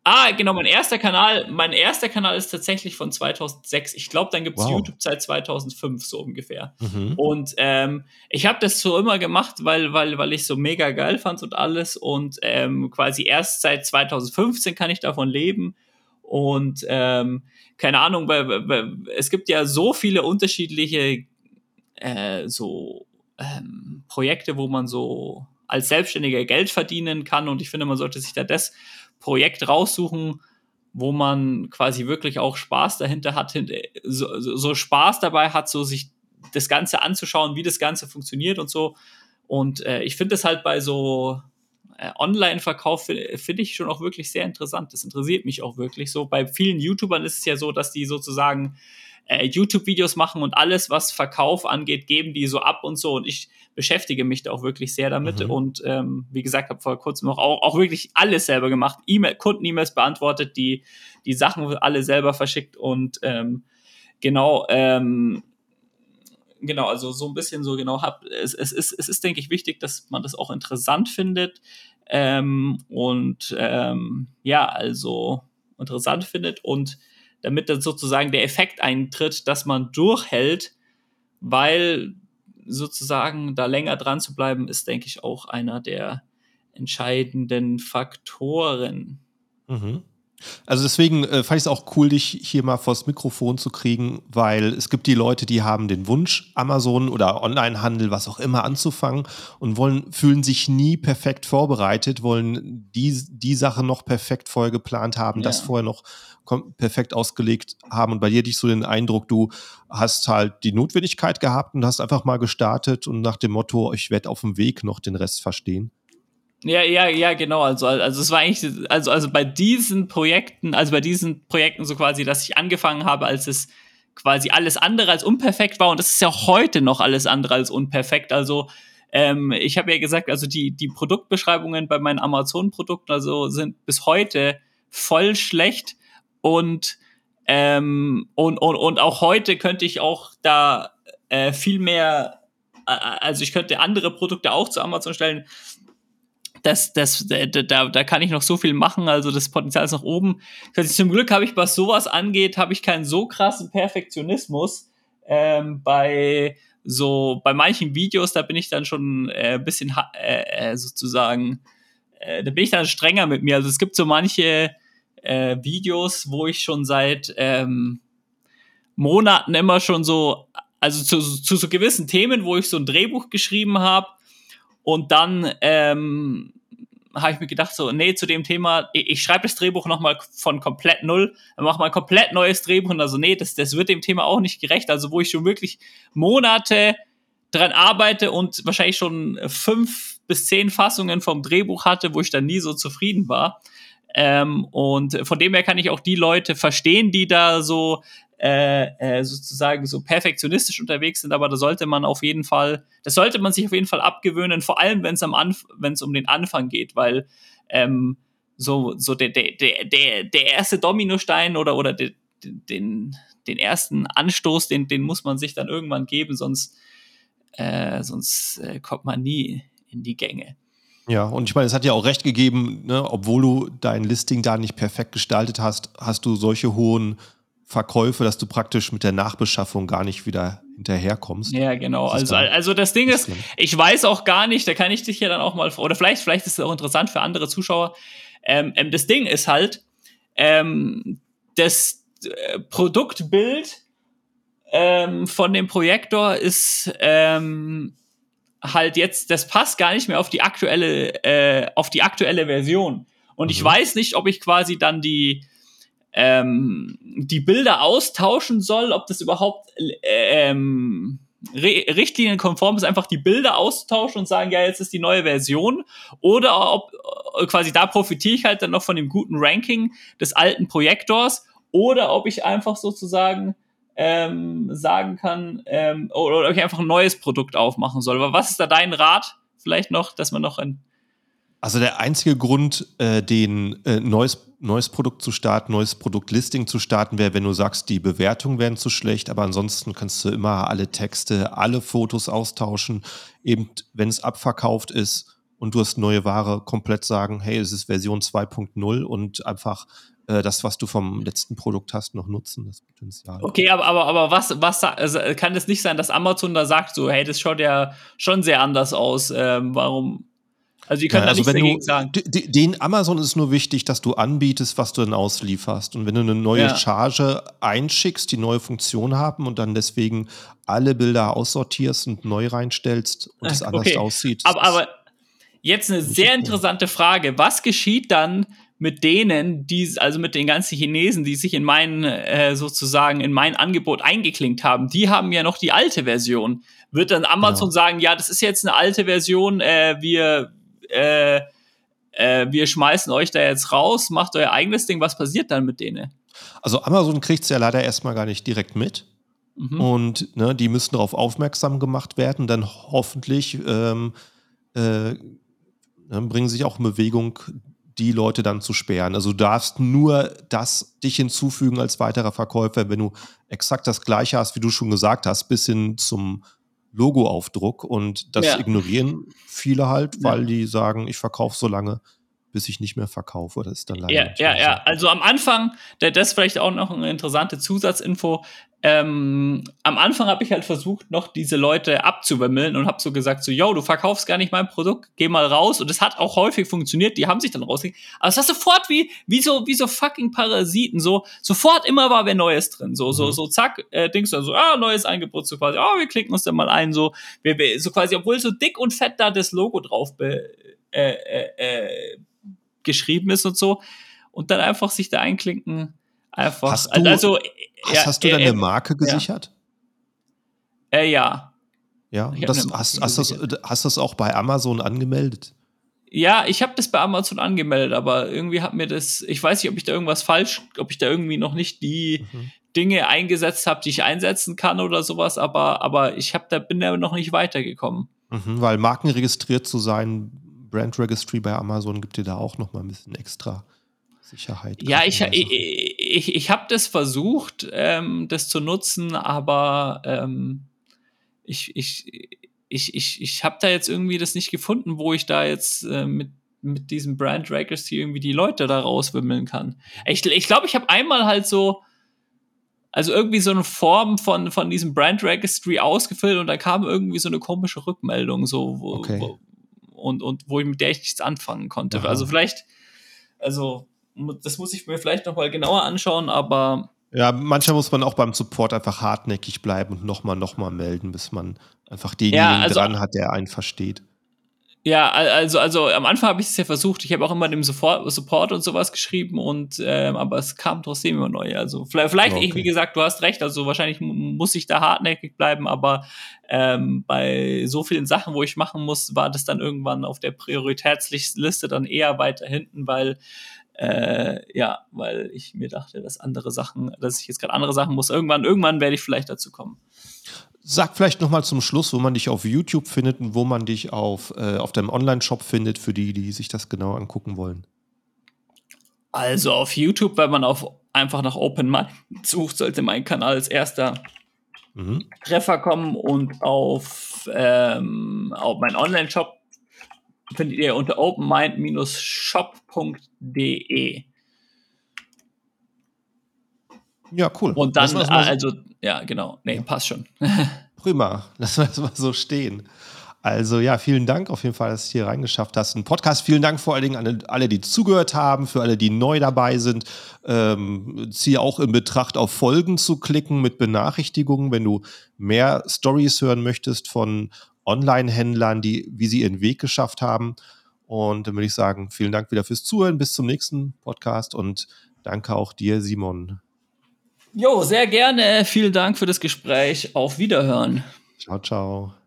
[SPEAKER 2] Ah, genau, mein erster Kanal, mein erster Kanal ist tatsächlich von 2006. Ich glaube, dann gibt es wow. YouTube seit 2005 so ungefähr. Mhm. Und ähm, ich habe das so immer gemacht, weil, weil, weil ich so mega geil fand und alles. Und ähm, quasi erst seit 2015 kann ich davon leben. Und ähm, keine Ahnung, weil, weil, es gibt ja so viele unterschiedliche äh, so ähm, Projekte, wo man so als Selbstständiger Geld verdienen kann. Und ich finde, man sollte sich da das Projekt raussuchen, wo man quasi wirklich auch Spaß dahinter hat, so, so Spaß dabei hat, so sich das Ganze anzuschauen, wie das Ganze funktioniert und so. Und äh, ich finde es halt bei so äh, Online-Verkauf finde ich schon auch wirklich sehr interessant. Das interessiert mich auch wirklich so. Bei vielen YouTubern ist es ja so, dass die sozusagen äh, YouTube-Videos machen und alles, was Verkauf angeht, geben die so ab und so. Und ich beschäftige mich da auch wirklich sehr damit. Mhm. Und ähm, wie gesagt, habe vor kurzem auch, auch, auch wirklich alles selber gemacht. E Kunden-E-Mails beantwortet, die, die Sachen alle selber verschickt und ähm, genau, ähm, genau, also so ein bisschen so genau hab, es, es, ist, es ist, denke ich, wichtig, dass man das auch interessant findet. Ähm, und ähm, ja, also interessant findet und damit dann sozusagen der Effekt eintritt, dass man durchhält, weil sozusagen da länger dran zu bleiben, ist, denke ich, auch einer der entscheidenden Faktoren.
[SPEAKER 1] Mhm. Also deswegen äh, fand ich es auch cool, dich hier mal vors Mikrofon zu kriegen, weil es gibt die Leute, die haben den Wunsch, Amazon oder Onlinehandel, was auch immer anzufangen und wollen, fühlen sich nie perfekt vorbereitet, wollen die, die Sache noch perfekt vorher geplant haben, ja. das vorher noch perfekt ausgelegt haben. Und bei dir hatte ich so den Eindruck, du hast halt die Notwendigkeit gehabt und hast einfach mal gestartet und nach dem Motto, ich werde auf dem Weg noch den Rest verstehen.
[SPEAKER 2] Ja, ja, ja, genau. Also, also es war eigentlich, also, also bei diesen Projekten, also bei diesen Projekten so quasi, dass ich angefangen habe, als es quasi alles andere als unperfekt war. Und das ist ja heute noch alles andere als unperfekt. Also, ähm, ich habe ja gesagt, also die, die Produktbeschreibungen bei meinen Amazon-Produkten also sind bis heute voll schlecht. Und, ähm, und, und, und auch heute könnte ich auch da äh, viel mehr, also ich könnte andere Produkte auch zu Amazon stellen das, das, da, da, kann ich noch so viel machen, also das Potenzial ist nach oben. Zum Glück habe ich, was sowas angeht, habe ich keinen so krassen Perfektionismus. Ähm, bei so, bei manchen Videos, da bin ich dann schon äh, ein bisschen äh, äh, sozusagen, äh, da bin ich dann strenger mit mir. Also es gibt so manche äh, Videos, wo ich schon seit ähm, Monaten immer schon so, also zu, zu so gewissen Themen, wo ich so ein Drehbuch geschrieben habe und dann ähm, habe ich mir gedacht, so, nee, zu dem Thema, ich, ich schreibe das Drehbuch nochmal von komplett null, mache mal ein komplett neues Drehbuch und also, nee, das, das wird dem Thema auch nicht gerecht. Also, wo ich schon wirklich Monate dran arbeite und wahrscheinlich schon fünf bis zehn Fassungen vom Drehbuch hatte, wo ich dann nie so zufrieden war. Ähm, und von dem her kann ich auch die Leute verstehen, die da so äh, äh, sozusagen so perfektionistisch unterwegs sind, aber da sollte man auf jeden Fall, das sollte man sich auf jeden Fall abgewöhnen, vor allem wenn es am wenn es um den Anfang geht, weil ähm, so, so der, der, der, der erste Dominostein oder, oder de, den, den ersten Anstoß, den, den muss man sich dann irgendwann geben, sonst, äh, sonst äh, kommt man nie in die Gänge.
[SPEAKER 1] Ja, und ich meine, es hat ja auch recht gegeben, ne, obwohl du dein Listing da nicht perfekt gestaltet hast, hast du solche hohen Verkäufe, dass du praktisch mit der Nachbeschaffung gar nicht wieder hinterherkommst.
[SPEAKER 2] Ja, genau. Also, also das Ding ist, ich weiß auch gar nicht, da kann ich dich ja dann auch mal, oder vielleicht, vielleicht ist es auch interessant für andere Zuschauer. Ähm, ähm, das Ding ist halt, ähm, das äh, Produktbild ähm, von dem Projektor ist ähm, halt jetzt, das passt gar nicht mehr auf die aktuelle, äh, auf die aktuelle Version. Und mhm. ich weiß nicht, ob ich quasi dann die, ähm, die Bilder austauschen soll, ob das überhaupt ähm, richtlinienkonform ist, einfach die Bilder austauschen und sagen, ja, jetzt ist die neue Version. Oder ob äh, quasi da profitiere ich halt dann noch von dem guten Ranking des alten Projektors. Oder ob ich einfach sozusagen ähm, sagen kann, ähm, oder, ob ich einfach ein neues Produkt aufmachen soll. Aber was ist da dein Rat? Vielleicht noch, dass man noch ein
[SPEAKER 1] also der einzige Grund, äh, den äh, neues, neues Produkt zu starten, neues Produktlisting zu starten, wäre, wenn du sagst, die Bewertungen wären zu schlecht, aber ansonsten kannst du immer alle Texte, alle Fotos austauschen. Eben, wenn es abverkauft ist und du hast neue Ware, komplett sagen, hey, es ist Version 2.0 und einfach äh, das, was du vom letzten Produkt hast, noch nutzen, das Potenzial.
[SPEAKER 2] Okay, aber, aber, aber was, was also kann es nicht sein, dass Amazon da sagt, so, hey, das schaut ja schon sehr anders aus, ähm, warum also, ihr könnt ja, also da nichts dagegen
[SPEAKER 1] sagen. Den Amazon ist nur wichtig, dass du anbietest, was du dann auslieferst. Und wenn du eine neue ja. Charge einschickst, die neue Funktion haben und dann deswegen alle Bilder aussortierst und neu reinstellst und es anders aussieht.
[SPEAKER 2] Aber, aber jetzt eine sehr interessante Frage. Was geschieht dann mit denen, die, also mit den ganzen Chinesen, die sich in mein, äh, sozusagen in mein Angebot eingeklinkt haben, die haben ja noch die alte Version. Wird dann Amazon genau. sagen, ja, das ist jetzt eine alte Version, äh, wir, äh, äh, wir schmeißen euch da jetzt raus, macht euer eigenes Ding, was passiert dann mit denen?
[SPEAKER 1] Also Amazon kriegt es ja leider erstmal gar nicht direkt mit. Mhm. Und ne, die müssen darauf aufmerksam gemacht werden. Dann hoffentlich ähm, äh, ne, bringen sich auch in Bewegung die Leute dann zu sperren. Also du darfst nur das dich hinzufügen als weiterer Verkäufer, wenn du exakt das gleiche hast, wie du schon gesagt hast, bis hin zum Logoaufdruck. Und das ja. ignorieren viele halt, weil ja. die sagen, ich verkaufe so lange, bis ich nicht mehr verkaufe. Das ist dann leider.
[SPEAKER 2] Ja, ja, ja. Also am Anfang, das ist vielleicht auch noch eine interessante Zusatzinfo. Ähm, am Anfang habe ich halt versucht, noch diese Leute abzuwimmeln und habe so gesagt, so, yo, du verkaufst gar nicht mein Produkt, geh mal raus. Und es hat auch häufig funktioniert, die haben sich dann rausgelegt. Aber es war sofort wie, wie so, wie so fucking Parasiten, so, sofort immer war wer Neues drin. So, so, mhm. so, zack, äh, dann so, ah, neues Angebot, so quasi, oh, wir klicken uns dann mal ein, so, wir, wir, so quasi, obwohl so dick und fett da das Logo drauf be, äh, äh, äh, geschrieben ist und so. Und dann einfach sich da einklinken, einfach.
[SPEAKER 1] Hast du, also, Hast, ja, hast du dann äh, eine Marke gesichert?
[SPEAKER 2] Ja. Äh, ja.
[SPEAKER 1] Ja, das, hast, hast, das, hast das auch bei Amazon angemeldet?
[SPEAKER 2] Ja, ich habe das bei Amazon angemeldet, aber irgendwie hat mir das, ich weiß nicht, ob ich da irgendwas falsch, ob ich da irgendwie noch nicht die mhm. Dinge eingesetzt habe, die ich einsetzen kann oder sowas, aber, aber ich hab da, bin da noch nicht weitergekommen.
[SPEAKER 1] Mhm, weil markenregistriert zu sein, Brand Registry bei Amazon gibt dir da auch noch mal ein bisschen extra Sicherheit.
[SPEAKER 2] Ja, ich, ich, ich, ich habe das versucht, ähm, das zu nutzen, aber ähm, ich, ich, ich, ich, ich habe da jetzt irgendwie das nicht gefunden, wo ich da jetzt äh, mit, mit diesem Brand Registry irgendwie die Leute da rauswimmeln kann. Ich glaube, ich, glaub, ich habe einmal halt so, also irgendwie so eine Form von, von diesem Brand Registry ausgefüllt und da kam irgendwie so eine komische Rückmeldung, so, wo, okay. wo und, und wo ich mit der ich nichts anfangen konnte. Aha. Also vielleicht, also das muss ich mir vielleicht noch mal genauer anschauen, aber.
[SPEAKER 1] Ja, manchmal muss man auch beim Support einfach hartnäckig bleiben und nochmal, nochmal melden, bis man einfach denjenigen ja, also, dran hat, der einen versteht.
[SPEAKER 2] Ja, also, also am Anfang habe ich es ja versucht. Ich habe auch immer dem Support, Support und sowas geschrieben und ähm, aber es kam trotzdem immer neu. Also vielleicht, vielleicht okay. ich, wie gesagt, du hast recht. Also wahrscheinlich muss ich da hartnäckig bleiben, aber ähm, bei so vielen Sachen, wo ich machen muss, war das dann irgendwann auf der Prioritätsliste dann eher weiter hinten, weil äh, ja, weil ich mir dachte, dass andere Sachen, dass ich jetzt gerade andere Sachen muss. Irgendwann, irgendwann werde ich vielleicht dazu kommen.
[SPEAKER 1] Sag vielleicht noch mal zum Schluss, wo man dich auf YouTube findet und wo man dich auf, äh, auf deinem Online-Shop findet, für die, die sich das genau angucken wollen.
[SPEAKER 2] Also auf YouTube, wenn man auf einfach nach Open Mind sucht, sollte mein Kanal als erster mhm. Treffer kommen und auf, ähm, auf meinen Online-Shop findet ihr unter openmind-shop.de.
[SPEAKER 1] Ja, cool.
[SPEAKER 2] Und dann, also, ja, genau. Nee, ja. passt schon.
[SPEAKER 1] Prima. Lass wir das mal so stehen. Also ja, vielen Dank auf jeden Fall, dass du hier reingeschafft hast. Ein Podcast, vielen Dank vor allen Dingen an alle, die zugehört haben, für alle, die neu dabei sind. Ähm, ziehe auch in Betracht, auf Folgen zu klicken mit Benachrichtigungen, wenn du mehr Stories hören möchtest von Online-Händlern, die, wie sie ihren Weg geschafft haben. Und dann würde ich sagen, vielen Dank wieder fürs Zuhören. Bis zum nächsten Podcast und danke auch dir, Simon.
[SPEAKER 2] Jo, sehr gerne. Vielen Dank für das Gespräch. Auf Wiederhören.
[SPEAKER 1] Ciao, ciao.